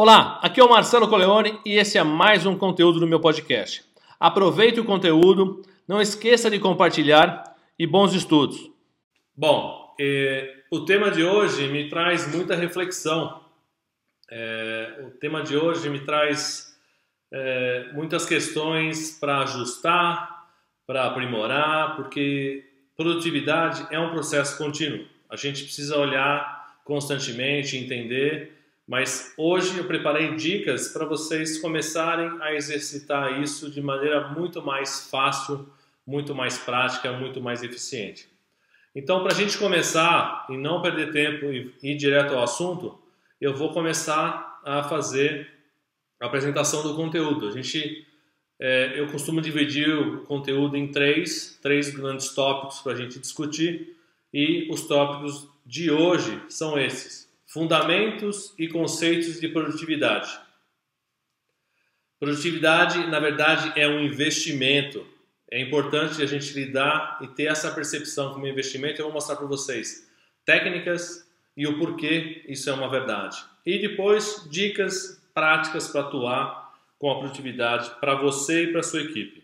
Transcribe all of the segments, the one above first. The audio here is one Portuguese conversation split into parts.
Olá, aqui é o Marcelo Coleone e esse é mais um conteúdo do meu podcast. Aproveite o conteúdo, não esqueça de compartilhar e bons estudos. Bom, eh, o tema de hoje me traz muita reflexão. Eh, o tema de hoje me traz eh, muitas questões para ajustar, para aprimorar, porque produtividade é um processo contínuo. A gente precisa olhar constantemente, entender mas hoje eu preparei dicas para vocês começarem a exercitar isso de maneira muito mais fácil, muito mais prática, muito mais eficiente. Então, para a gente começar e não perder tempo e ir direto ao assunto, eu vou começar a fazer a apresentação do conteúdo. A gente, é, eu costumo dividir o conteúdo em três, três grandes tópicos para a gente discutir e os tópicos de hoje são esses. Fundamentos e conceitos de produtividade. Produtividade, na verdade, é um investimento. É importante a gente lidar e ter essa percepção como investimento. Eu vou mostrar para vocês técnicas e o porquê isso é uma verdade. E depois, dicas práticas para atuar com a produtividade para você e para sua equipe.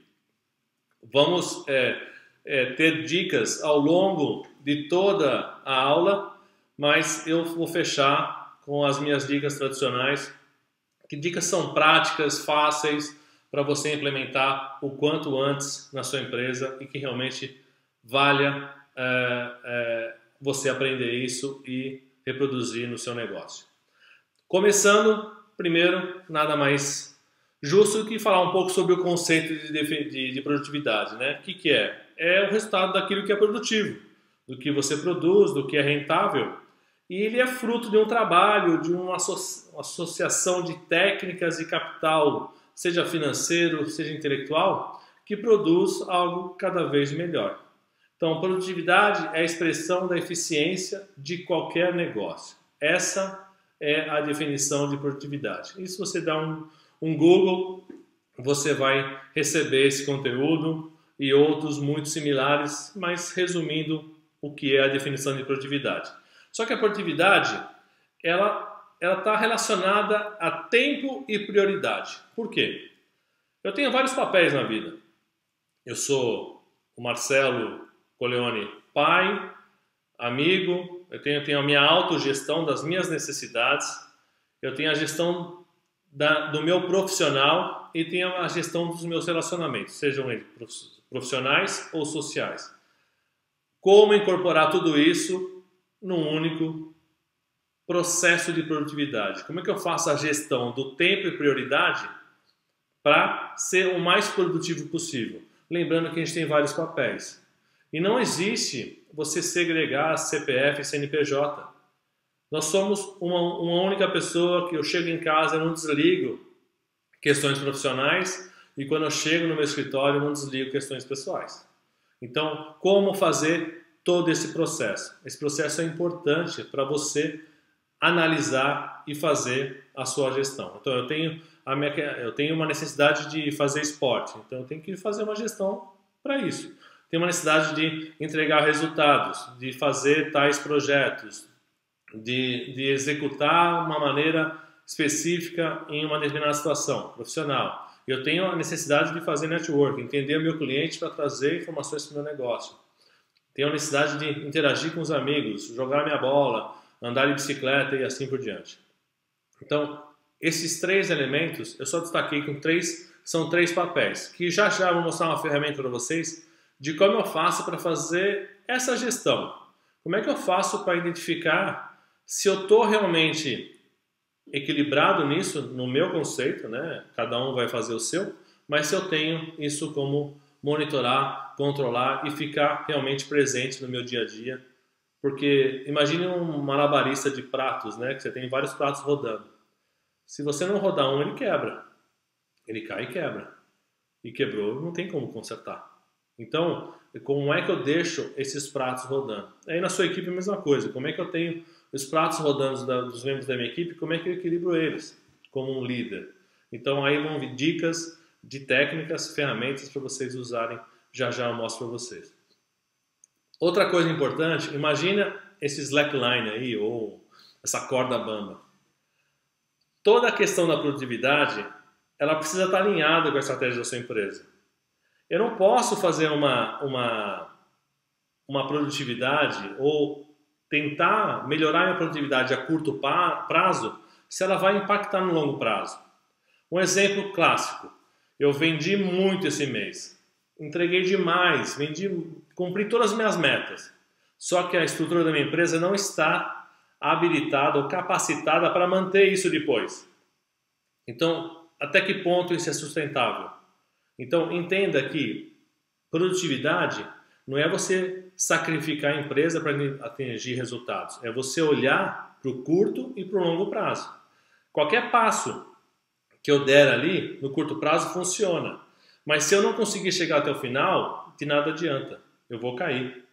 Vamos é, é, ter dicas ao longo de toda a aula mas eu vou fechar com as minhas dicas tradicionais. Que dicas são práticas, fáceis para você implementar o quanto antes na sua empresa e que realmente valha é, é, você aprender isso e reproduzir no seu negócio. Começando, primeiro, nada mais justo do que falar um pouco sobre o conceito de, de, de produtividade. Né? O que, que é? É o resultado daquilo que é produtivo, do que você produz, do que é rentável e ele é fruto de um trabalho, de uma associação de técnicas e capital, seja financeiro, seja intelectual, que produz algo cada vez melhor. Então, produtividade é a expressão da eficiência de qualquer negócio. Essa é a definição de produtividade. E se você dá um, um Google, você vai receber esse conteúdo e outros muito similares, mas resumindo o que é a definição de produtividade. Só que a produtividade, ela ela está relacionada a tempo e prioridade. Por quê? Eu tenho vários papéis na vida. Eu sou o Marcelo Coleone pai, amigo, eu tenho, tenho a minha autogestão das minhas necessidades, eu tenho a gestão da, do meu profissional e tenho a gestão dos meus relacionamentos, sejam eles profissionais ou sociais. Como incorporar tudo isso num único processo de produtividade. Como é que eu faço a gestão do tempo e prioridade para ser o mais produtivo possível? Lembrando que a gente tem vários papéis. E não existe você segregar CPF e CNPJ. Nós somos uma, uma única pessoa que eu chego em casa, eu não desligo questões profissionais e quando eu chego no meu escritório, eu não desligo questões pessoais. Então, como fazer todo esse processo. Esse processo é importante para você analisar e fazer a sua gestão. Então eu tenho a minha, eu tenho uma necessidade de fazer esporte, então eu tenho que fazer uma gestão para isso. Tenho uma necessidade de entregar resultados, de fazer tais projetos, de, de executar uma maneira específica em uma determinada situação profissional. Eu tenho a necessidade de fazer network, entender o meu cliente para trazer informações para o meu negócio. Tenho a necessidade de interagir com os amigos, jogar minha bola, andar de bicicleta e assim por diante. Então, esses três elementos, eu só destaquei com três, são três papéis, que já já vou mostrar uma ferramenta para vocês de como eu faço para fazer essa gestão. Como é que eu faço para identificar se eu estou realmente equilibrado nisso, no meu conceito, né? Cada um vai fazer o seu, mas se eu tenho isso como monitorar, controlar e ficar realmente presente no meu dia a dia. Porque imagine um malabarista de pratos, né? Que você tem vários pratos rodando. Se você não rodar um, ele quebra. Ele cai e quebra. E quebrou, não tem como consertar. Então, como é que eu deixo esses pratos rodando? Aí na sua equipe a mesma coisa. Como é que eu tenho os pratos rodando dos membros da minha equipe? Como é que eu equilibro eles como um líder? Então aí vão dicas de técnicas, ferramentas para vocês usarem. Já já eu mostro para vocês. Outra coisa importante, imagina esse slackline aí, ou essa corda bamba. toda a questão da produtividade, ela precisa estar alinhada com a estratégia da sua empresa. Eu não posso fazer uma, uma, uma produtividade ou tentar melhorar minha produtividade a curto prazo se ela vai impactar no longo prazo. Um exemplo clássico: eu vendi muito esse mês, entreguei demais, vendi, cumpri todas as minhas metas. Só que a estrutura da minha empresa não está habilitada ou capacitada para manter isso depois. Então, até que ponto isso é sustentável? Então, entenda que produtividade não é você sacrificar a empresa para atingir resultados, é você olhar para o curto e para o longo prazo. Qualquer passo que eu der ali, no curto prazo, funciona. Mas se eu não conseguir chegar até o final, de nada adianta, eu vou cair.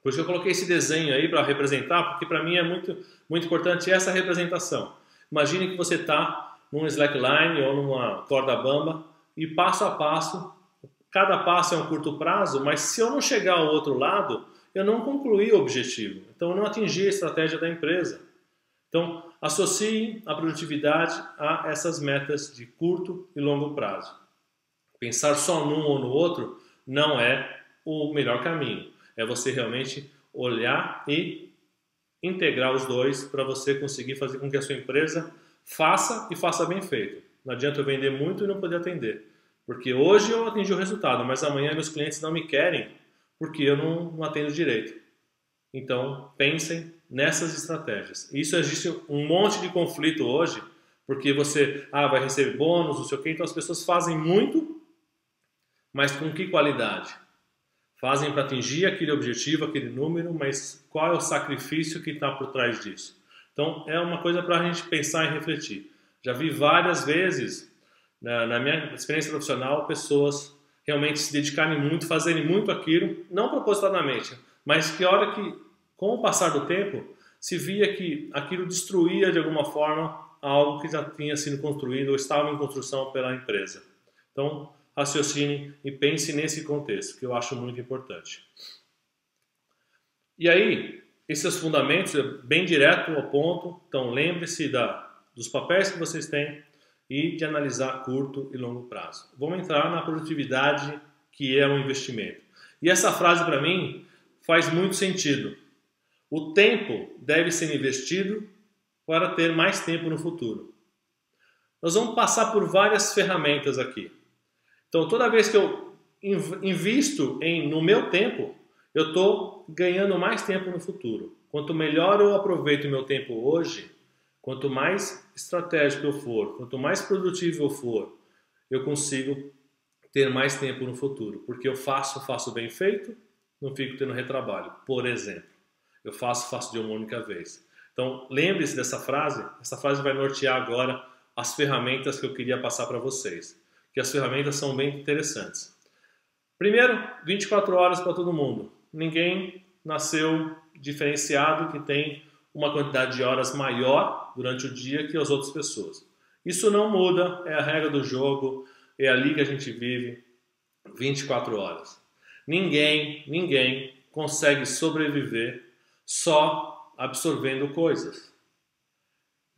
Por isso que eu coloquei esse desenho aí para representar, porque para mim é muito, muito importante essa representação. Imagine que você está num slackline ou numa corda bamba e passo a passo, cada passo é um curto prazo, mas se eu não chegar ao outro lado, eu não concluí o objetivo. Então eu não atingi a estratégia da empresa. Então associe a produtividade a essas metas de curto e longo prazo. Pensar só num ou no outro não é o melhor caminho. É você realmente olhar e integrar os dois para você conseguir fazer com que a sua empresa faça e faça bem feito. Não adianta eu vender muito e não poder atender. Porque hoje eu atingi o resultado, mas amanhã meus clientes não me querem porque eu não, não atendo direito. Então, pensem nessas estratégias. Isso existe um monte de conflito hoje, porque você ah, vai receber bônus, não sei o quê, então as pessoas fazem muito, mas com que qualidade? Fazem para atingir aquele objetivo, aquele número, mas qual é o sacrifício que está por trás disso? Então, é uma coisa para a gente pensar e refletir. Já vi várias vezes, na, na minha experiência profissional, pessoas realmente se dedicarem muito, fazerem muito aquilo, não propositadamente, mas que hora que, com o passar do tempo, se via que aquilo destruía de alguma forma algo que já tinha sido construído ou estava em construção pela empresa. Então, raciocine e pense nesse contexto, que eu acho muito importante. E aí, esses fundamentos é bem direto ao ponto, então lembre-se dos papéis que vocês têm e de analisar curto e longo prazo. Vamos entrar na produtividade que é um investimento. E essa frase para mim faz muito sentido. O tempo deve ser investido para ter mais tempo no futuro. Nós vamos passar por várias ferramentas aqui. Então, toda vez que eu invisto em, no meu tempo, eu estou ganhando mais tempo no futuro. Quanto melhor eu aproveito meu tempo hoje, quanto mais estratégico eu for, quanto mais produtivo eu for, eu consigo ter mais tempo no futuro. Porque eu faço, faço bem feito, não fico tendo retrabalho. Por exemplo, eu faço, faço de uma única vez. Então, lembre-se dessa frase. Essa frase vai nortear agora as ferramentas que eu queria passar para vocês que as ferramentas são bem interessantes. Primeiro, 24 horas para todo mundo. Ninguém nasceu diferenciado que tem uma quantidade de horas maior durante o dia que as outras pessoas. Isso não muda, é a regra do jogo, é ali que a gente vive 24 horas. Ninguém, ninguém consegue sobreviver só absorvendo coisas.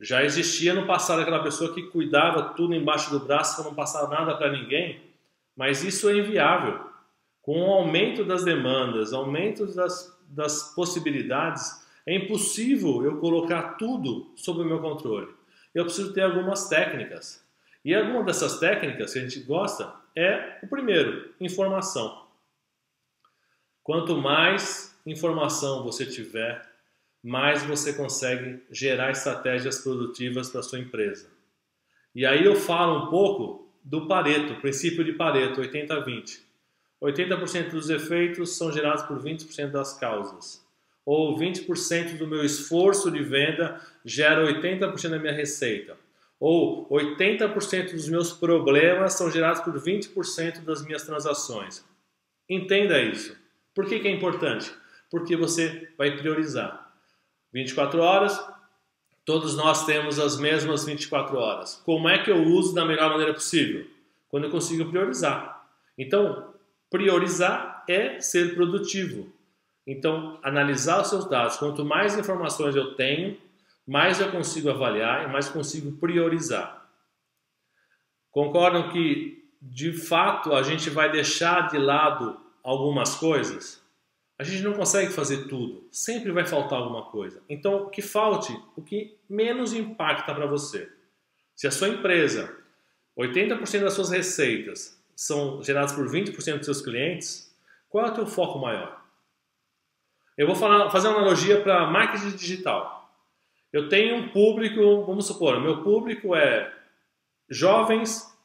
Já existia no passado aquela pessoa que cuidava tudo embaixo do braço para não passar nada para ninguém, mas isso é inviável. Com o aumento das demandas, aumento das, das possibilidades, é impossível eu colocar tudo sob o meu controle. Eu preciso ter algumas técnicas. E alguma dessas técnicas que a gente gosta é o primeiro, informação. Quanto mais informação você tiver, mais você consegue gerar estratégias produtivas para sua empresa. E aí eu falo um pouco do Pareto, princípio de Pareto, 80-20. 80%, dos efeitos são gerados por 20% das causas. Ou 20% do meu esforço de venda gera 80% da minha receita. Ou 80% dos meus problemas são gerados por 20% das minhas transações. Entenda isso. Por que, que é importante? Porque você vai priorizar. 24 horas, todos nós temos as mesmas 24 horas. Como é que eu uso da melhor maneira possível? Quando eu consigo priorizar. Então, priorizar é ser produtivo. Então, analisar os seus dados. Quanto mais informações eu tenho, mais eu consigo avaliar e mais consigo priorizar. Concordam que, de fato, a gente vai deixar de lado algumas coisas? A gente não consegue fazer tudo, sempre vai faltar alguma coisa. Então, que falte o que menos impacta para você. Se a sua empresa, 80% das suas receitas são geradas por 20% dos seus clientes, qual é o teu foco maior? Eu vou falar, fazer uma analogia para marketing digital. Eu tenho um público, vamos supor, meu público é jovens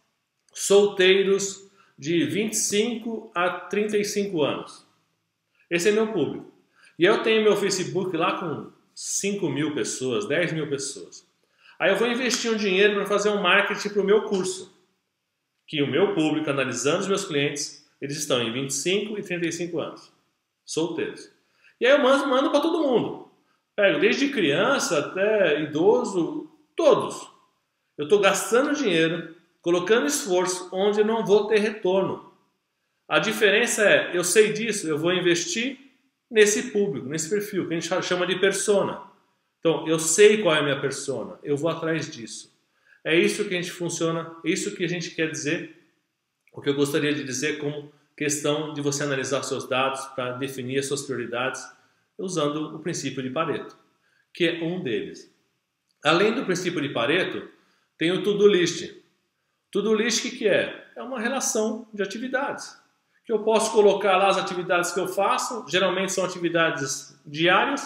solteiros de 25 a 35 anos. Esse é meu público. E eu tenho meu Facebook lá com 5 mil pessoas, 10 mil pessoas. Aí eu vou investir um dinheiro para fazer um marketing para o meu curso. Que o meu público, analisando os meus clientes, eles estão em 25 e 35 anos, solteiros. E aí eu mando, mando para todo mundo. Pego desde criança até idoso, todos. Eu estou gastando dinheiro, colocando esforço onde não vou ter retorno. A diferença é, eu sei disso, eu vou investir nesse público, nesse perfil, que a gente chama de persona. Então, eu sei qual é a minha persona, eu vou atrás disso. É isso que a gente funciona, é isso que a gente quer dizer, o que eu gostaria de dizer como questão de você analisar seus dados para definir as suas prioridades usando o princípio de Pareto, que é um deles. Além do princípio de Pareto, tem o to-do list. To-do list o que, que é? É uma relação de atividades que eu posso colocar lá as atividades que eu faço, geralmente são atividades diárias.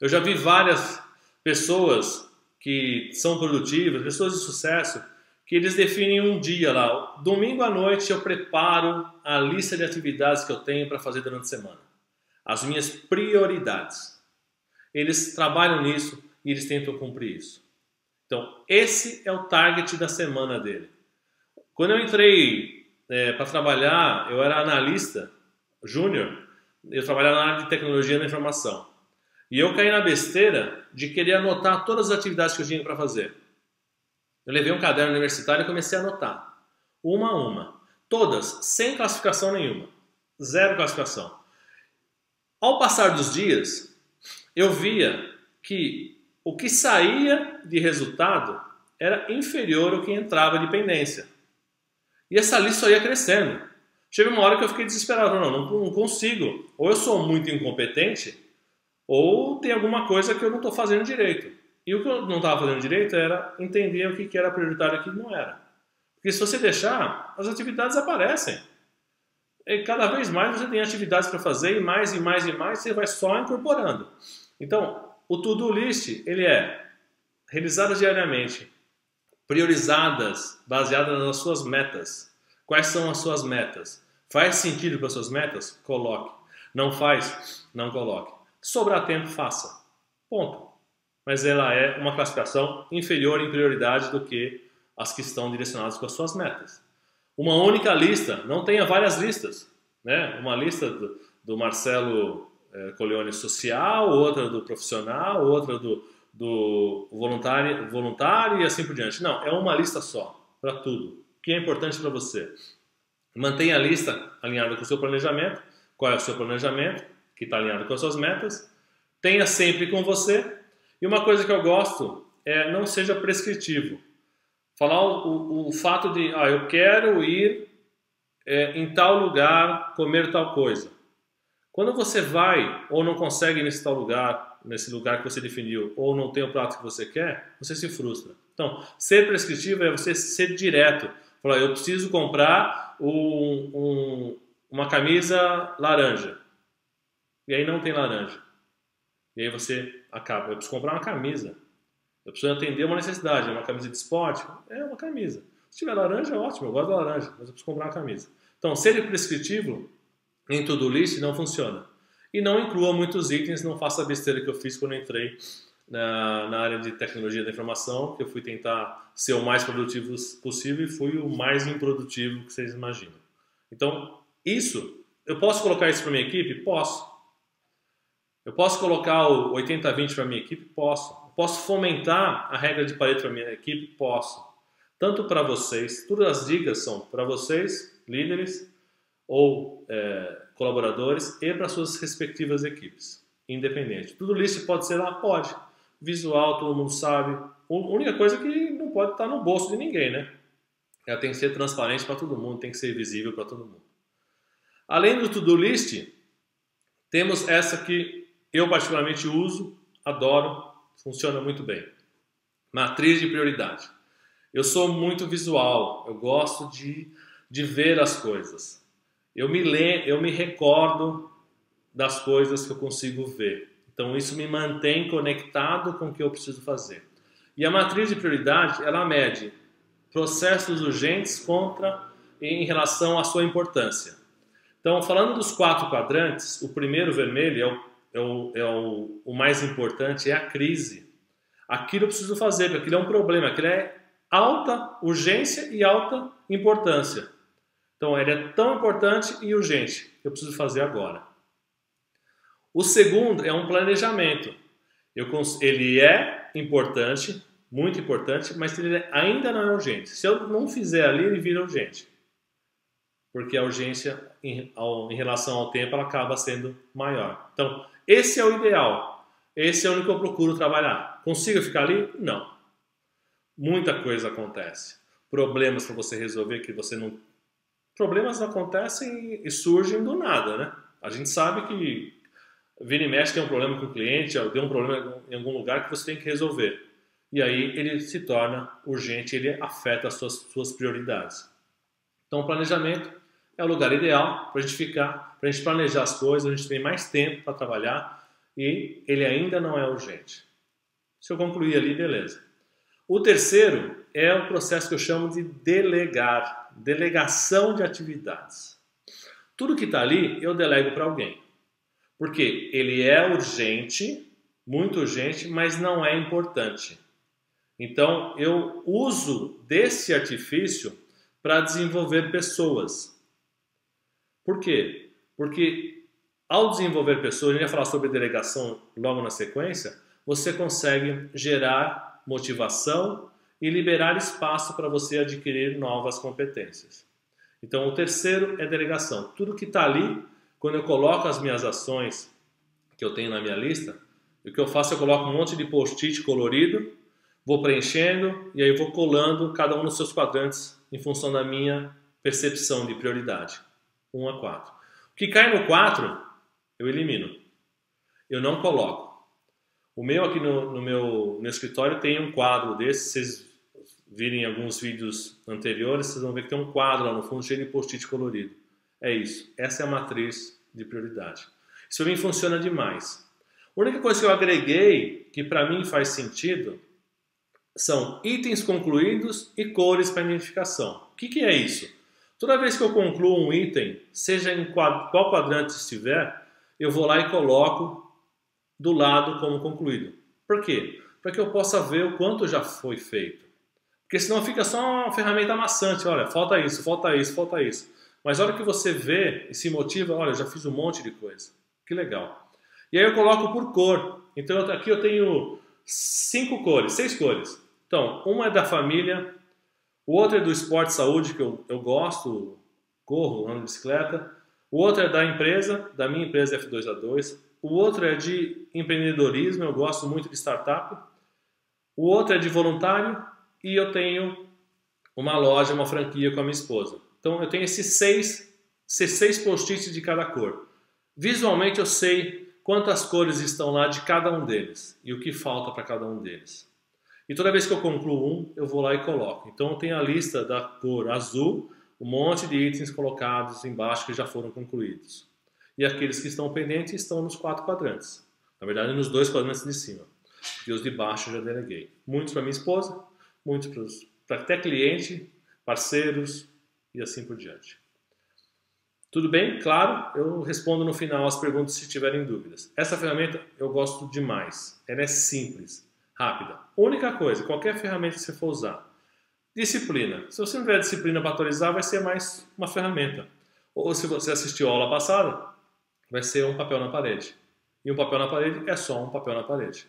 Eu já vi várias pessoas que são produtivas, pessoas de sucesso, que eles definem um dia lá. Domingo à noite eu preparo a lista de atividades que eu tenho para fazer durante a semana. As minhas prioridades. Eles trabalham nisso e eles tentam cumprir isso. Então, esse é o target da semana dele. Quando eu entrei é, para trabalhar, eu era analista júnior, eu trabalhava na área de tecnologia da informação. E eu caí na besteira de querer anotar todas as atividades que eu tinha para fazer. Eu levei um caderno universitário e comecei a anotar, uma a uma, todas, sem classificação nenhuma, zero classificação. Ao passar dos dias, eu via que o que saía de resultado era inferior ao que entrava de pendência. E essa lista só ia crescendo. Chega uma hora que eu fiquei desesperado. Não, não, consigo. Ou eu sou muito incompetente, ou tem alguma coisa que eu não estou fazendo direito. E o que eu não estava fazendo direito era entender o que era prioritário e o que não era. Porque se você deixar, as atividades aparecem. E cada vez mais você tem atividades para fazer, e mais e mais e mais você vai só incorporando. Então, o to-do list, ele é realizado diariamente priorizadas, baseadas nas suas metas. Quais são as suas metas? Faz sentido para as suas metas? Coloque. Não faz? Não coloque. Sobrar tempo, faça. Ponto. Mas ela é uma classificação inferior em prioridade do que as que estão direcionadas com as suas metas. Uma única lista, não tenha várias listas. Né? Uma lista do, do Marcelo é, Coleone social, outra do profissional, outra do, do voluntário, voluntário e assim por diante. Não, é uma lista só para tudo. O que é importante para você? Mantenha a lista alinhada com o seu planejamento. Qual é o seu planejamento? Que está alinhado com as suas metas. Tenha sempre com você. E uma coisa que eu gosto é não seja prescritivo. Falar o, o, o fato de, ah, eu quero ir é, em tal lugar comer tal coisa. Quando você vai ou não consegue nesse tal lugar, nesse lugar que você definiu ou não tem o prato que você quer, você se frustra. Então, ser prescritivo é você ser direto. Falar, eu preciso comprar um, um, uma camisa laranja. E aí não tem laranja. E aí você acaba, eu preciso comprar uma camisa. Eu preciso atender uma necessidade, é uma camisa de esporte? É uma camisa. Se tiver laranja, é ótimo, eu gosto da laranja, mas eu preciso comprar uma camisa. Então, ser prescritivo em tudo list não funciona. E não inclua muitos itens, não faça a besteira que eu fiz quando entrei na, na, área de tecnologia da informação, que eu fui tentar ser o mais produtivo possível e fui o mais improdutivo que vocês imaginam. Então, isso, eu posso colocar isso para minha equipe? Posso. Eu posso colocar o 80-20 para minha equipe? Posso. Eu posso fomentar a regra de Pareto para minha equipe? Posso. Tanto para vocês, todas as dicas são para vocês, líderes, ou é, colaboradores e para suas respectivas equipes, independente. Tudo isso pode ser lá? Pode. visual, todo mundo sabe. A única coisa é que não pode estar no bolso de ninguém, né? Ela tem que ser transparente para todo mundo, tem que ser visível para todo mundo. Além do to-do list, temos essa que eu particularmente uso, adoro, funciona muito bem. Matriz de prioridade. Eu sou muito visual, eu gosto de, de ver as coisas. Eu me, le, eu me recordo das coisas que eu consigo ver. Então isso me mantém conectado com o que eu preciso fazer. E a matriz de prioridade, ela mede processos urgentes contra em relação à sua importância. Então, falando dos quatro quadrantes, o primeiro vermelho é o, é o, é o, o mais importante, é a crise. Aquilo eu preciso fazer, porque aquilo é um problema, aquilo é alta urgência e alta importância. Então, ele é tão importante e urgente, eu preciso fazer agora. O segundo é um planejamento. Eu, ele é importante, muito importante, mas ele ainda não é urgente. Se eu não fizer ali, ele vira urgente. Porque a urgência em, ao, em relação ao tempo ela acaba sendo maior. Então, esse é o ideal. Esse é o que eu procuro trabalhar. Consigo ficar ali? Não. Muita coisa acontece. Problemas para você resolver que você não. Problemas acontecem e surgem do nada, né? A gente sabe que vira e mexe tem um problema com o cliente, tem um problema em algum lugar que você tem que resolver. E aí ele se torna urgente, ele afeta as suas, suas prioridades. Então, o planejamento é o lugar ideal para a gente ficar, para a gente planejar as coisas, a gente tem mais tempo para trabalhar e ele ainda não é urgente. Se eu concluir ali, beleza. O terceiro é o processo que eu chamo de delegar, delegação de atividades. Tudo que está ali eu delego para alguém. Porque ele é urgente, muito urgente, mas não é importante. Então eu uso desse artifício para desenvolver pessoas. Por quê? Porque ao desenvolver pessoas, a gente vai falar sobre delegação logo na sequência, você consegue gerar motivação e liberar espaço para você adquirir novas competências. Então, o terceiro é delegação. Tudo que está ali quando eu coloco as minhas ações que eu tenho na minha lista, o que eu faço eu coloco um monte de post-it colorido, vou preenchendo e aí vou colando cada um nos seus quadrantes em função da minha percepção de prioridade. 1 a 4. O que cai no 4, eu elimino. Eu não coloco. O meu aqui no, no meu no escritório tem um quadro desse, vocês virem alguns vídeos anteriores, vocês vão ver que tem um quadro lá no fundo cheio de post-it colorido. É isso. Essa é a matriz de prioridade. Isso para mim funciona demais. A única coisa que eu agreguei que para mim faz sentido são itens concluídos e cores para identificação. O que, que, é isso? Toda vez que eu concluo um item, seja em qual quadrante estiver, eu vou lá e coloco do lado como concluído. Por quê? Para que eu possa ver o quanto já foi feito. Porque senão fica só uma ferramenta maçante. Olha, falta isso, falta isso, falta isso. Mas a hora que você vê e se motiva, olha, já fiz um monte de coisa. Que legal. E aí eu coloco por cor. Então aqui eu tenho cinco cores, seis cores. Então, uma é da família, o outro é do esporte saúde, que eu, eu gosto, corro, ando de bicicleta. O outro é da empresa, da minha empresa F2A2. O outro é de empreendedorismo, eu gosto muito de startup. O outro é de voluntário e eu tenho uma loja, uma franquia com a minha esposa. Então eu tenho esses seis, esses seis post-its de cada cor. Visualmente eu sei quantas cores estão lá de cada um deles e o que falta para cada um deles. E toda vez que eu concluo um, eu vou lá e coloco. Então eu tenho a lista da cor azul, um monte de itens colocados embaixo que já foram concluídos. E aqueles que estão pendentes estão nos quatro quadrantes. Na verdade, nos dois quadrantes de cima. E os de baixo eu já deleguei. Muitos para minha esposa, muitos para até cliente, parceiros, e assim por diante. Tudo bem? Claro, eu respondo no final as perguntas se tiverem dúvidas. Essa ferramenta eu gosto demais. Ela é simples, rápida. Única coisa, qualquer ferramenta que você for usar. Disciplina. Se você não tiver disciplina para atualizar, vai ser mais uma ferramenta. Ou se você assistiu a aula passada, vai ser um papel na parede. E um papel na parede é só um papel na parede.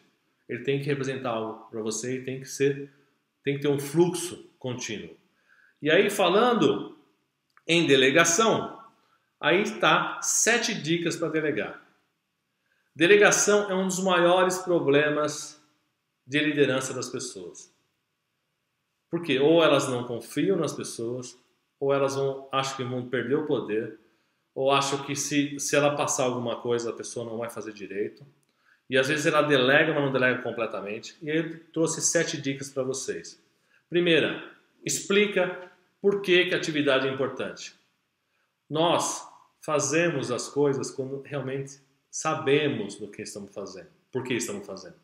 Ele tem que representar algo para você e tem que ser, tem que ter um fluxo contínuo. E aí falando em delegação, aí está sete dicas para delegar. Delegação é um dos maiores problemas de liderança das pessoas. Porque ou elas não confiam nas pessoas, ou elas vão, acham que vão perder o poder, ou acham que se, se ela passar alguma coisa a pessoa não vai fazer direito. E às vezes ela delega, mas não delega completamente. E eu trouxe sete dicas para vocês. Primeira, explica por que, que a atividade é importante. Nós fazemos as coisas quando realmente sabemos do que estamos fazendo, por que estamos fazendo.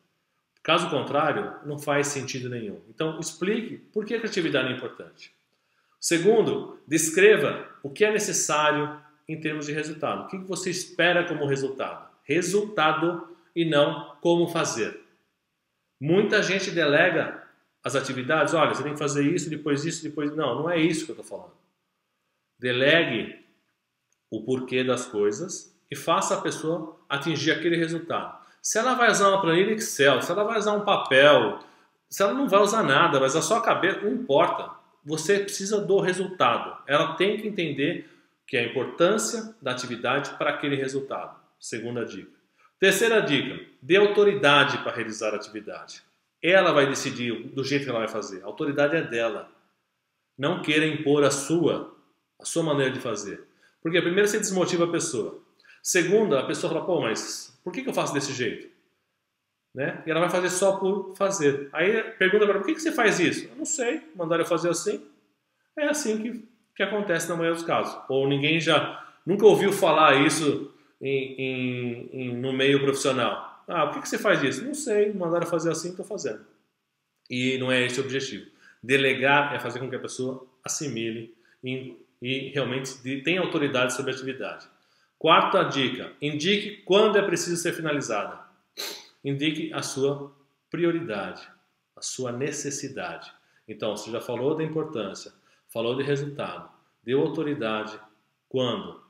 Caso contrário, não faz sentido nenhum. Então, explique por que a atividade é importante. Segundo, descreva o que é necessário em termos de resultado. O que você espera como resultado? Resultado e não como fazer. Muita gente delega as atividades, olha, você tem que fazer isso, depois isso, depois. Não, não é isso que eu estou falando. Delegue o porquê das coisas e faça a pessoa atingir aquele resultado. Se ela vai usar uma planilha Excel, se ela vai usar um papel, se ela não vai usar nada, mas a sua cabeça, não importa. Você precisa do resultado. Ela tem que entender que é a importância da atividade para aquele resultado. Segunda dica. Terceira dica: dê autoridade para realizar a atividade. Ela vai decidir do jeito que ela vai fazer. A autoridade é dela. Não queira impor a sua, a sua maneira de fazer. Porque primeiro você desmotiva a pessoa. Segundo, a pessoa fala, pô, mas por que, que eu faço desse jeito? Né? E ela vai fazer só por fazer. Aí pergunta para ela, por que, que você faz isso? Eu não sei, mandaram eu fazer assim. É assim que, que acontece na maioria dos casos. Ou ninguém já, nunca ouviu falar isso em, em, no meio profissional. Ah, por que, que você faz isso? Não sei, mandaram fazer assim, estou fazendo. E não é esse o objetivo. Delegar é fazer com que a pessoa assimile e, e realmente tenha autoridade sobre a atividade. Quarta dica: indique quando é preciso ser finalizada. Indique a sua prioridade, a sua necessidade. Então, você já falou da importância, falou de resultado, deu autoridade quando.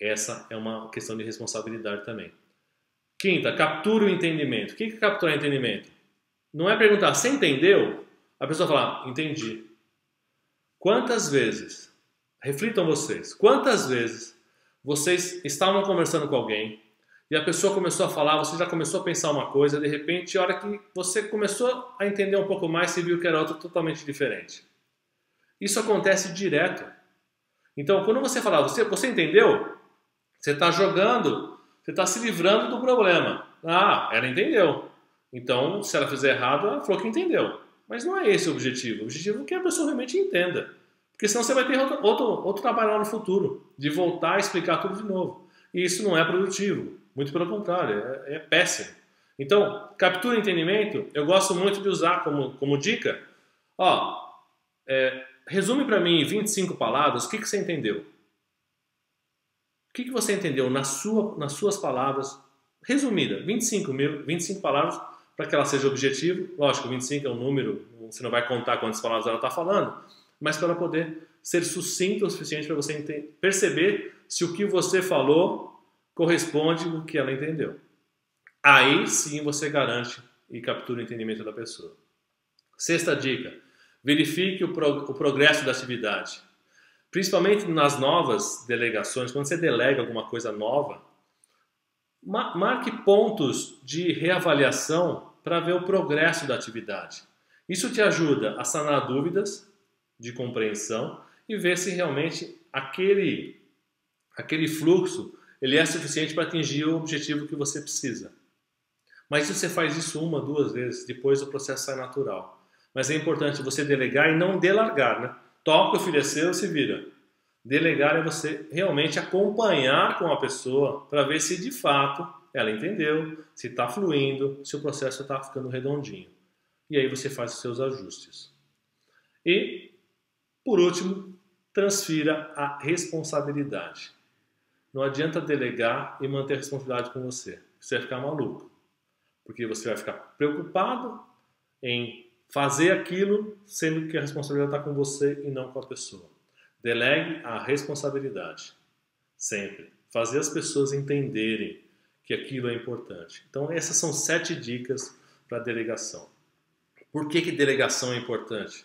Essa é uma questão de responsabilidade também. Quinta, capture o entendimento. O que é capturar o entendimento? Não é perguntar, você entendeu? A pessoa fala, entendi. Quantas vezes, reflitam vocês, quantas vezes vocês estavam conversando com alguém e a pessoa começou a falar, você já começou a pensar uma coisa, de repente, a hora que você começou a entender um pouco mais, você viu que era outra totalmente diferente. Isso acontece direto. Então, quando você fala, você, você entendeu? Você está jogando, você está se livrando do problema. Ah, ela entendeu. Então, se ela fizer errado, ela falou que entendeu. Mas não é esse o objetivo. O objetivo é que a pessoa realmente entenda. Porque senão você vai ter outro, outro, outro trabalho lá no futuro, de voltar a explicar tudo de novo. E isso não é produtivo, muito pelo contrário, é, é péssimo. Então, captura entendimento, eu gosto muito de usar como, como dica. Ó, é, resume para mim em 25 palavras o que, que você entendeu. Que, que você entendeu na sua, nas suas palavras, resumida, 25, mil, 25 palavras, para que ela seja objetivo. Lógico, 25 é um número, você não vai contar quantas palavras ela está falando, mas para poder ser sucinto o suficiente para você perceber se o que você falou corresponde com o que ela entendeu. Aí sim você garante e captura o entendimento da pessoa. Sexta dica: verifique o, o progresso da atividade. Principalmente nas novas delegações, quando você delega alguma coisa nova, marque pontos de reavaliação para ver o progresso da atividade. Isso te ajuda a sanar dúvidas de compreensão e ver se realmente aquele, aquele fluxo ele é suficiente para atingir o objetivo que você precisa. Mas se você faz isso uma, duas vezes, depois o processo sai natural. Mas é importante você delegar e não delargar, né? Toca o filho é seu, se vira. Delegar é você realmente acompanhar com a pessoa para ver se de fato ela entendeu, se está fluindo, se o processo está ficando redondinho. E aí você faz os seus ajustes. E por último, transfira a responsabilidade. Não adianta delegar e manter a responsabilidade com você. Você vai ficar maluco. Porque você vai ficar preocupado em fazer aquilo, sendo que a responsabilidade está com você e não com a pessoa. Delegue a responsabilidade. Sempre. Fazer as pessoas entenderem que aquilo é importante. Então, essas são sete dicas para delegação. Por que, que delegação é importante?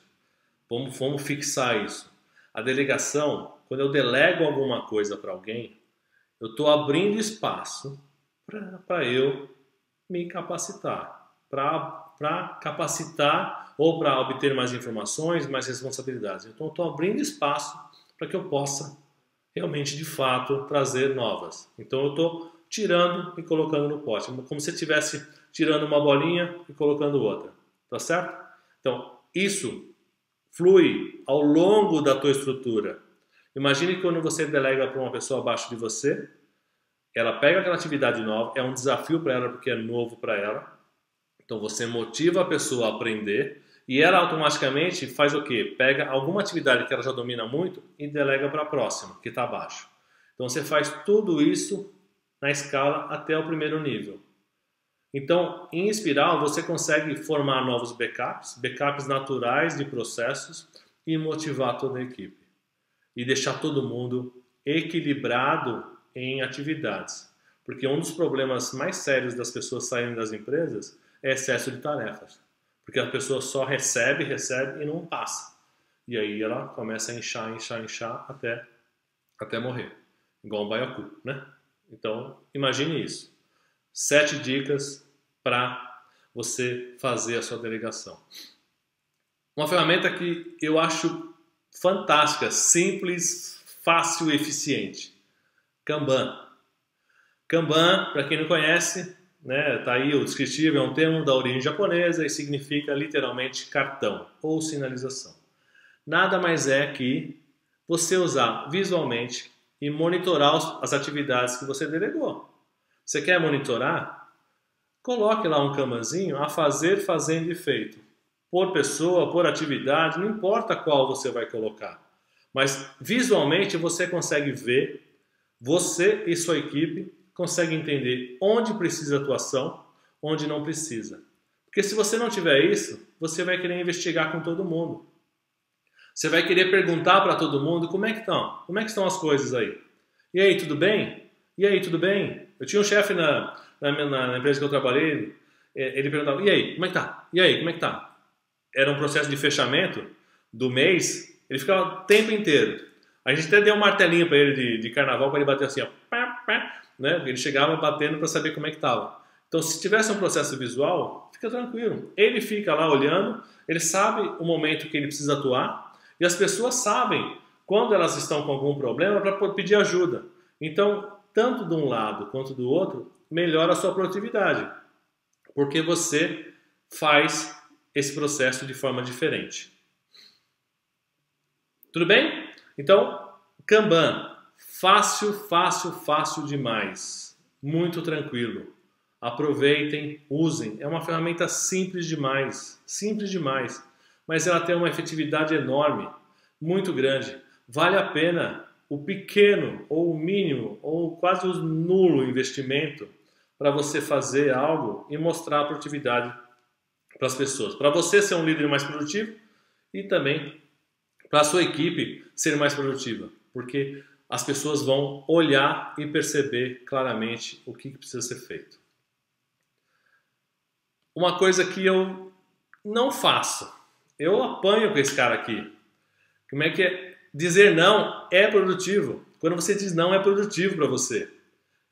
Vamos, vamos fixar isso. A delegação, quando eu delego alguma coisa para alguém, eu estou abrindo espaço para eu me capacitar. para capacitar ou para obter mais informações, mais responsabilidades. Então, estou abrindo espaço para que eu possa realmente, de fato, trazer novas. Então, eu estou tirando e colocando no pote, como se estivesse tirando uma bolinha e colocando outra. Tá certo? Então, isso flui ao longo da tua estrutura. Imagine que quando você delega para uma pessoa abaixo de você, ela pega aquela atividade nova, é um desafio para ela porque é novo para ela. Então você motiva a pessoa a aprender e ela automaticamente faz o quê? Pega alguma atividade que ela já domina muito e delega para a próxima, que está abaixo. Então você faz tudo isso na escala até o primeiro nível. Então, em espiral, você consegue formar novos backups, backups naturais de processos e motivar toda a equipe. E deixar todo mundo equilibrado em atividades. Porque um dos problemas mais sérios das pessoas saindo das empresas é excesso de tarefas. Porque a pessoa só recebe, recebe e não passa. E aí ela começa a inchar, inchar, inchar até, até morrer. Igual um baiacu, né? Então, imagine isso. Sete dicas para você fazer a sua delegação. Uma ferramenta que eu acho fantástica, simples, fácil e eficiente. Kanban. Kanban, para quem não conhece, né, tá aí o descritivo, é um termo da origem japonesa e significa literalmente cartão ou sinalização. Nada mais é que você usar visualmente e monitorar as atividades que você delegou. Você quer monitorar? Coloque lá um camanzinho a fazer, fazendo e feito. Por pessoa, por atividade, não importa qual você vai colocar. Mas visualmente você consegue ver, você e sua equipe conseguem entender onde precisa atuação, onde não precisa. Porque se você não tiver isso, você vai querer investigar com todo mundo. Você vai querer perguntar para todo mundo como é que estão, como é que estão as coisas aí. E aí, tudo bem? E aí, tudo bem? Eu tinha um chefe na, na, na, empresa que eu trabalhei, ele perguntava, e aí, como é que tá? E aí, como é que tá? Era um processo de fechamento do mês, ele ficava o tempo inteiro. A gente até deu um martelinho para ele de, de carnaval para ele bater assim, ó, pá, pá, né? Ele chegava batendo para saber como é que tava. Então, se tivesse um processo visual, fica tranquilo. Ele fica lá olhando, ele sabe o momento que ele precisa atuar e as pessoas sabem quando elas estão com algum problema para pedir ajuda. Então, tanto de um lado quanto do outro, melhora a sua produtividade, porque você faz esse processo de forma diferente. Tudo bem? Então, Kanban, fácil, fácil, fácil demais. Muito tranquilo. Aproveitem, usem. É uma ferramenta simples demais, simples demais, mas ela tem uma efetividade enorme, muito grande. Vale a pena o pequeno ou o mínimo ou quase o nulo investimento para você fazer algo e mostrar a produtividade para as pessoas. Para você ser um líder mais produtivo e também para a sua equipe ser mais produtiva, porque as pessoas vão olhar e perceber claramente o que precisa ser feito. Uma coisa que eu não faço, eu apanho com esse cara aqui. Como é que é? Dizer não é produtivo. Quando você diz não, é produtivo para você.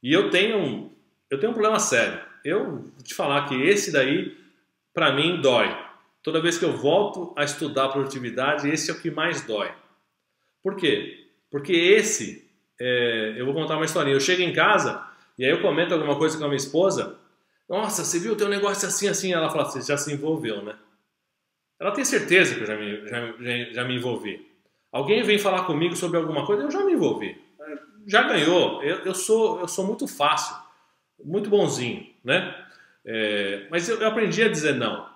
E eu tenho um, eu tenho um problema sério. Eu vou te falar que esse daí, para mim, dói. Toda vez que eu volto a estudar produtividade, esse é o que mais dói. Por quê? Porque esse, é, eu vou contar uma historinha. Eu chego em casa e aí eu comento alguma coisa com a minha esposa. Nossa, você viu o teu negócio assim, assim? Ela fala, você já se envolveu, né? Ela tem certeza que eu já me, já, já me envolvi. Alguém vem falar comigo sobre alguma coisa, eu já me envolvi. Já ganhou. Eu, eu, sou, eu sou muito fácil muito bonzinho, né? É, mas eu, eu, aprendi a dizer não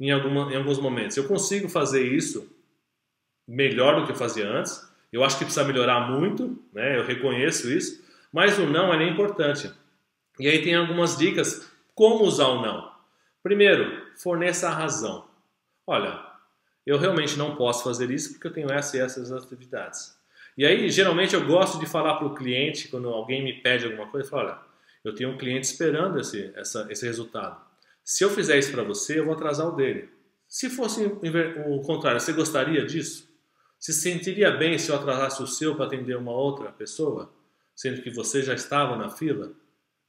em, alguma, em alguns momentos. Eu consigo fazer isso melhor do que eu fazia antes. Eu acho que precisa melhorar muito, né? Eu reconheço isso, mas o não é importante. E aí tem algumas dicas como usar o não. Primeiro, forneça a razão. Olha, eu realmente não posso fazer isso porque eu tenho essa e essas atividades. E aí, geralmente, eu gosto de falar para o cliente, quando alguém me pede alguma coisa, eu falo, olha, eu tenho um cliente esperando esse, essa, esse resultado. Se eu fizer isso para você, eu vou atrasar o dele. Se fosse o contrário, você gostaria disso? Se sentiria bem se eu atrasasse o seu para atender uma outra pessoa, sendo que você já estava na fila?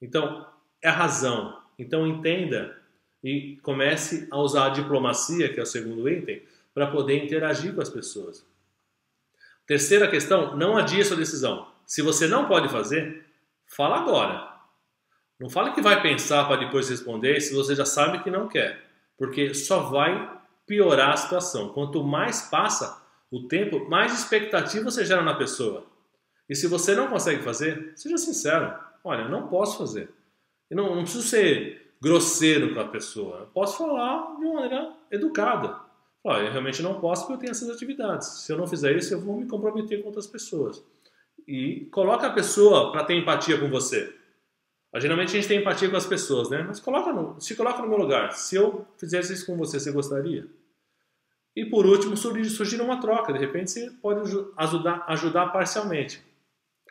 Então, é a razão. Então, entenda e comece a usar a diplomacia, que é o segundo item, para poder interagir com as pessoas. Terceira questão, não adie sua decisão. Se você não pode fazer, fala agora. Não fale que vai pensar para depois responder se você já sabe que não quer, porque só vai piorar a situação. Quanto mais passa o tempo, mais expectativa você gera na pessoa. E se você não consegue fazer, seja sincero. Olha, não posso fazer. Eu não, não preciso ser grosseiro com a pessoa. Eu posso falar de uma maneira educada. Olha, eu realmente não posso porque eu tenho essas atividades. Se eu não fizer isso, eu vou me comprometer com outras pessoas. E coloca a pessoa para ter empatia com você. Geralmente a gente tem empatia com as pessoas, né? Mas coloca no, se coloca no meu lugar. Se eu fizesse isso com você, você gostaria? E por último, surgir, surgir uma troca. De repente você pode ajudar, ajudar parcialmente.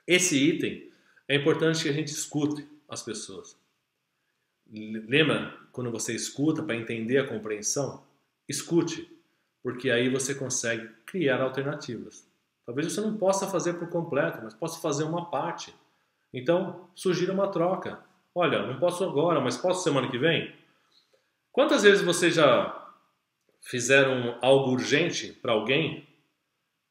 Esse item é importante que a gente escute as pessoas. Lembra quando você escuta para entender a compreensão? Escute, porque aí você consegue criar alternativas. Talvez você não possa fazer por completo, mas possa fazer uma parte. Então, sugira uma troca. Olha, não posso agora, mas posso semana que vem? Quantas vezes você já fizeram algo urgente para alguém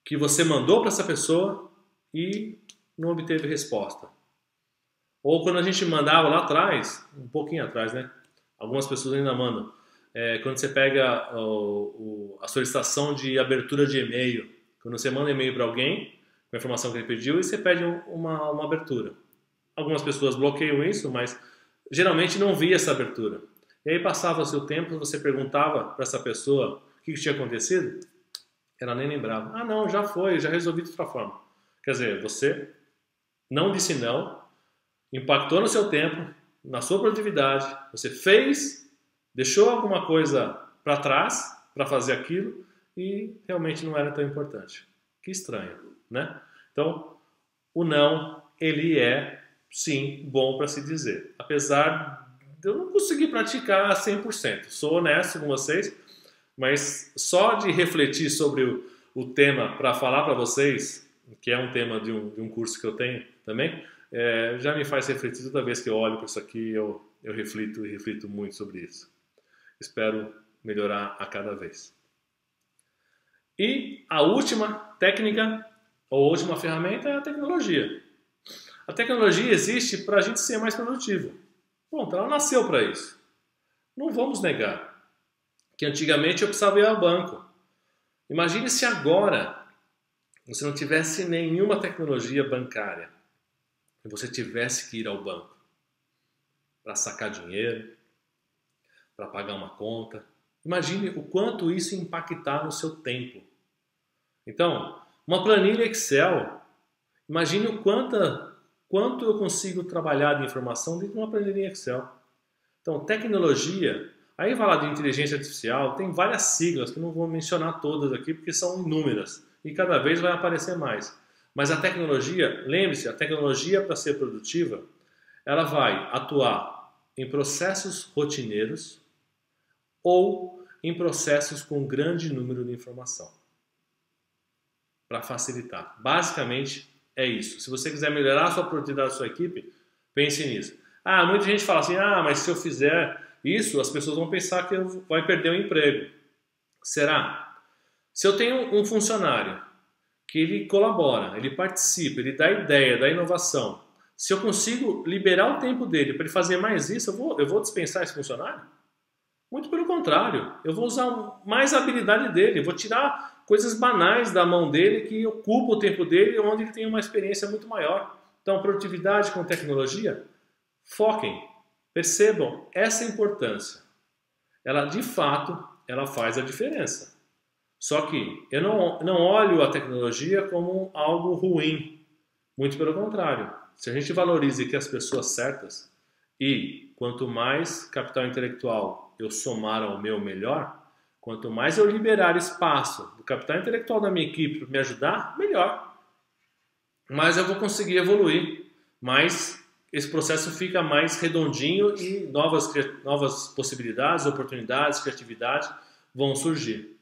que você mandou para essa pessoa e não obteve resposta? Ou quando a gente mandava lá atrás, um pouquinho atrás, né? Algumas pessoas ainda mandam. É, quando você pega o, o, a solicitação de abertura de e-mail, quando você manda e-mail para alguém com a informação que ele pediu e você pede uma, uma abertura. Algumas pessoas bloqueiam isso, mas geralmente não via essa abertura. E aí passava o seu tempo, você perguntava para essa pessoa o que, tinha acontecido, ela nem lembrava. Ah, não, já foi, já resolvi de outra forma. Quer dizer, você não disse não, impactou no seu tempo, na sua produtividade, você fez, deixou alguma coisa para trás para fazer aquilo e realmente não era tão importante. Que estranho, né? Então, o não, ele é sim bom para se dizer. Apesar eu não conseguir praticar 100%. Sou honesto com vocês, mas só de refletir sobre o, o tema para falar para vocês, que é um tema de um, de um curso que eu tenho também, é, já me faz refletir toda vez que eu olho para isso aqui, eu, eu reflito e reflito muito sobre isso. Espero melhorar a cada vez. E a última técnica, ou última ferramenta é a tecnologia. A tecnologia existe para a gente ser mais produtivo. Pronto, ela nasceu para isso. Não vamos negar que antigamente eu precisava ir ao banco. Imagine se agora você não tivesse nenhuma tecnologia bancária e você tivesse que ir ao banco para sacar dinheiro, para pagar uma conta. Imagine o quanto isso impactar no seu tempo. Então, uma planilha Excel, imagine o quanta, quanto eu consigo trabalhar de informação dentro de uma planilha Excel. Então, tecnologia, aí vai lá de inteligência artificial, tem várias siglas que não vou mencionar todas aqui porque são inúmeras e cada vez vai aparecer mais. Mas a tecnologia, lembre-se, a tecnologia para ser produtiva, ela vai atuar em processos rotineiros ou em processos com grande número de informação. Para facilitar. Basicamente é isso. Se você quiser melhorar a sua produtividade da sua equipe, pense nisso. Ah, muita gente fala assim: "Ah, mas se eu fizer isso, as pessoas vão pensar que eu vai perder o emprego". Será? Se eu tenho um funcionário que ele colabora, ele participa, ele dá ideia, dá inovação. Se eu consigo liberar o tempo dele para ele fazer mais isso, eu vou, eu vou dispensar esse funcionário? Muito pelo contrário, eu vou usar mais a habilidade dele, vou tirar coisas banais da mão dele que ocupam o tempo dele, onde ele tem uma experiência muito maior. Então, produtividade com tecnologia, foquem, percebam essa importância. Ela, de fato, ela faz a diferença. Só que eu não, não olho a tecnologia como algo ruim. Muito pelo contrário. Se a gente valoriza que as pessoas certas e quanto mais capital intelectual eu somar ao meu melhor, quanto mais eu liberar espaço do capital intelectual da minha equipe para me ajudar, melhor. Mais eu vou conseguir evoluir, mais esse processo fica mais redondinho e novas, novas possibilidades, oportunidades, criatividade vão surgir.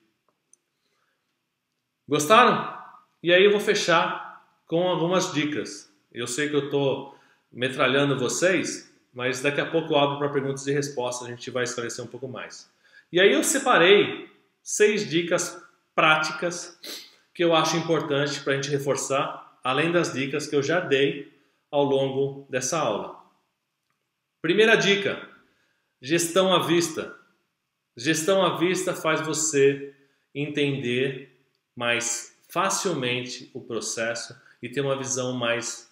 Gostaram? E aí eu vou fechar com algumas dicas. Eu sei que eu estou metralhando vocês, mas daqui a pouco eu abro para perguntas e respostas, a gente vai esclarecer um pouco mais. E aí eu separei seis dicas práticas que eu acho importante para a gente reforçar, além das dicas que eu já dei ao longo dessa aula. Primeira dica: gestão à vista. Gestão à vista faz você entender mais facilmente o processo e ter uma visão mais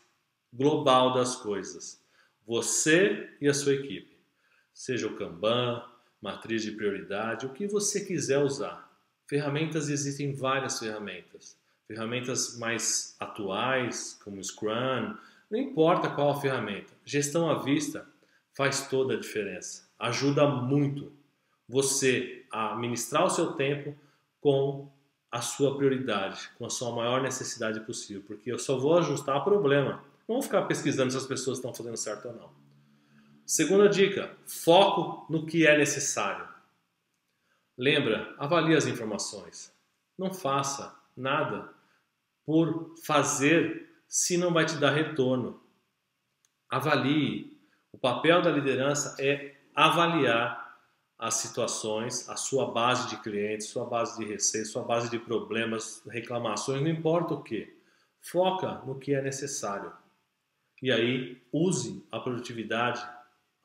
global das coisas. Você e a sua equipe. Seja o Kanban, matriz de prioridade, o que você quiser usar. Ferramentas existem várias ferramentas. Ferramentas mais atuais, como Scrum, não importa qual a ferramenta. Gestão à vista faz toda a diferença. Ajuda muito você a administrar o seu tempo com a sua prioridade, com a sua maior necessidade possível, porque eu só vou ajustar problema. Não vou ficar pesquisando se as pessoas estão fazendo certo ou não. Segunda dica: foco no que é necessário. Lembra, avalie as informações. Não faça nada por fazer se não vai te dar retorno. Avalie. O papel da liderança é avaliar as situações, a sua base de clientes, sua base de receita, sua base de problemas, reclamações, não importa o que. Foca no que é necessário. E aí use a produtividade,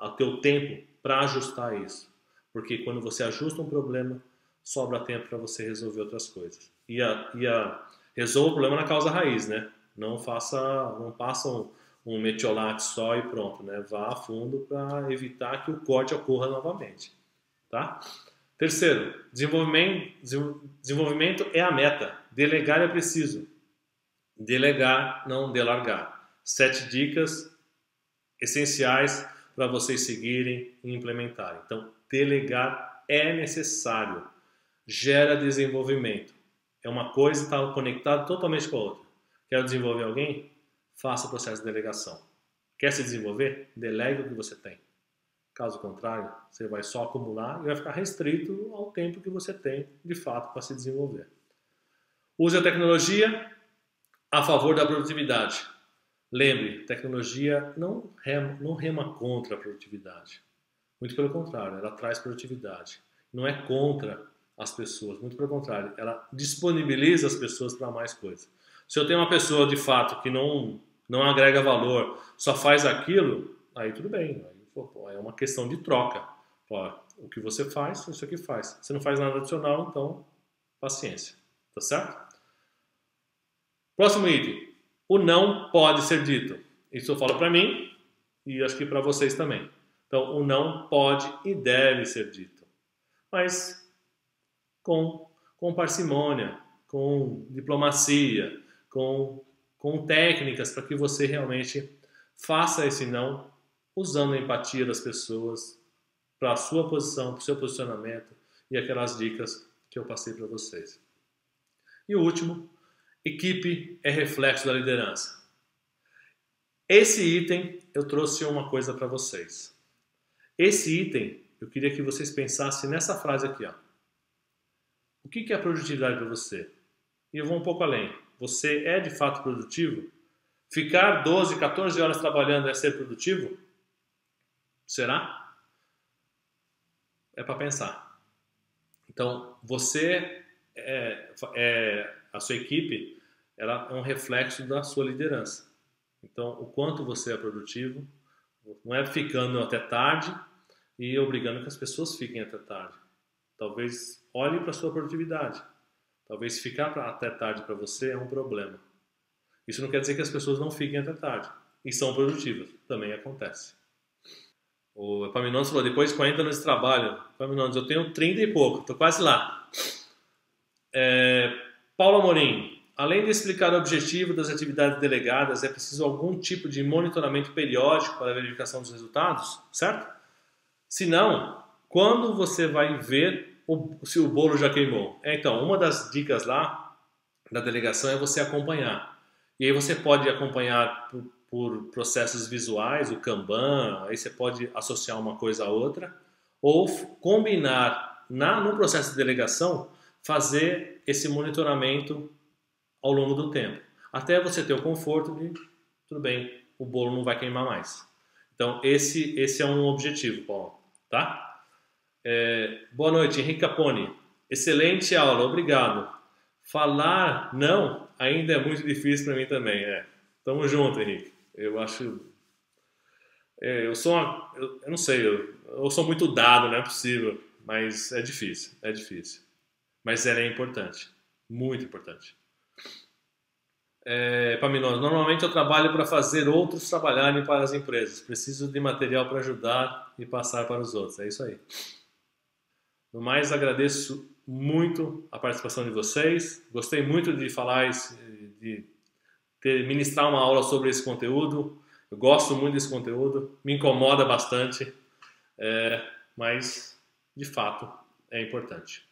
o teu tempo para ajustar isso. Porque quando você ajusta um problema, sobra tempo para você resolver outras coisas. E, a, e a, resolva o problema na causa raiz, né? Não faça, não passa um, um metiolate só e pronto, né? Vá a fundo para evitar que o corte ocorra novamente, tá? Terceiro, desenvolvimento, desenvolvimento é a meta. Delegar é preciso. Delegar, não delargar. Sete dicas essenciais para vocês seguirem e implementarem. Então, delegar é necessário, gera desenvolvimento. É uma coisa que está conectada totalmente com a outra. Quer desenvolver alguém? Faça o processo de delegação. Quer se desenvolver? Delegue o que você tem. Caso contrário, você vai só acumular e vai ficar restrito ao tempo que você tem, de fato, para se desenvolver. Use a tecnologia a favor da produtividade. Lembre, tecnologia não rema, não rema contra a produtividade. Muito pelo contrário, ela traz produtividade. Não é contra as pessoas, muito pelo contrário, ela disponibiliza as pessoas para mais coisas. Se eu tenho uma pessoa de fato que não, não agrega valor, só faz aquilo, aí tudo bem, aí, é uma questão de troca. O que você faz, isso aqui faz. Você não faz nada adicional, então paciência. Tá certo? Próximo item. O não pode ser dito. Isso eu falo para mim e acho que para vocês também. Então, o não pode e deve ser dito. Mas com, com parcimônia, com diplomacia, com, com técnicas para que você realmente faça esse não usando a empatia das pessoas para a sua posição, para o seu posicionamento e aquelas dicas que eu passei para vocês. E o último, equipe é reflexo da liderança. Esse item eu trouxe uma coisa para vocês. Esse item, eu queria que vocês pensassem nessa frase aqui. Ó. O que é produtividade para você? E eu vou um pouco além. Você é de fato produtivo? Ficar 12, 14 horas trabalhando é ser produtivo? Será? É para pensar. Então, você, é, é, a sua equipe, ela é um reflexo da sua liderança. Então, o quanto você é produtivo, não é ficando até tarde e obrigando que as pessoas fiquem até tarde. Talvez olhe para a sua produtividade. Talvez ficar até tarde para você é um problema. Isso não quer dizer que as pessoas não fiquem até tarde e são produtivas. Também acontece. O Epaminondas falou, depois de 40 anos de trabalho, Epaminondas, eu tenho 30 e pouco, estou quase lá. É, Paulo Amorim, além de explicar o objetivo das atividades delegadas, é preciso algum tipo de monitoramento periódico para a verificação dos resultados, certo? Se não, quando você vai ver o, se o bolo já queimou? É, então, uma das dicas lá da delegação é você acompanhar. E aí você pode acompanhar por, por processos visuais, o Kanban, aí você pode associar uma coisa a outra, ou combinar na, no processo de delegação, fazer esse monitoramento ao longo do tempo. Até você ter o conforto de, tudo bem, o bolo não vai queimar mais. Então, esse, esse é um objetivo, Paulo. Tá? É, boa noite, Henrique Capone. Excelente aula, obrigado. Falar não ainda é muito difícil para mim também. É. Tamo junto, Henrique. Eu acho. É, eu sou uma, eu, eu, não sei, eu, eu sou muito dado, não é possível. Mas é difícil, é difícil. Mas ela é importante, muito importante. É, Paminosa, normalmente eu trabalho para fazer outros trabalharem para as empresas. Preciso de material para ajudar e passar para os outros. É isso aí. No mais, agradeço muito a participação de vocês. Gostei muito de falar, de ter, ministrar uma aula sobre esse conteúdo. Eu gosto muito desse conteúdo, me incomoda bastante, é, mas de fato é importante.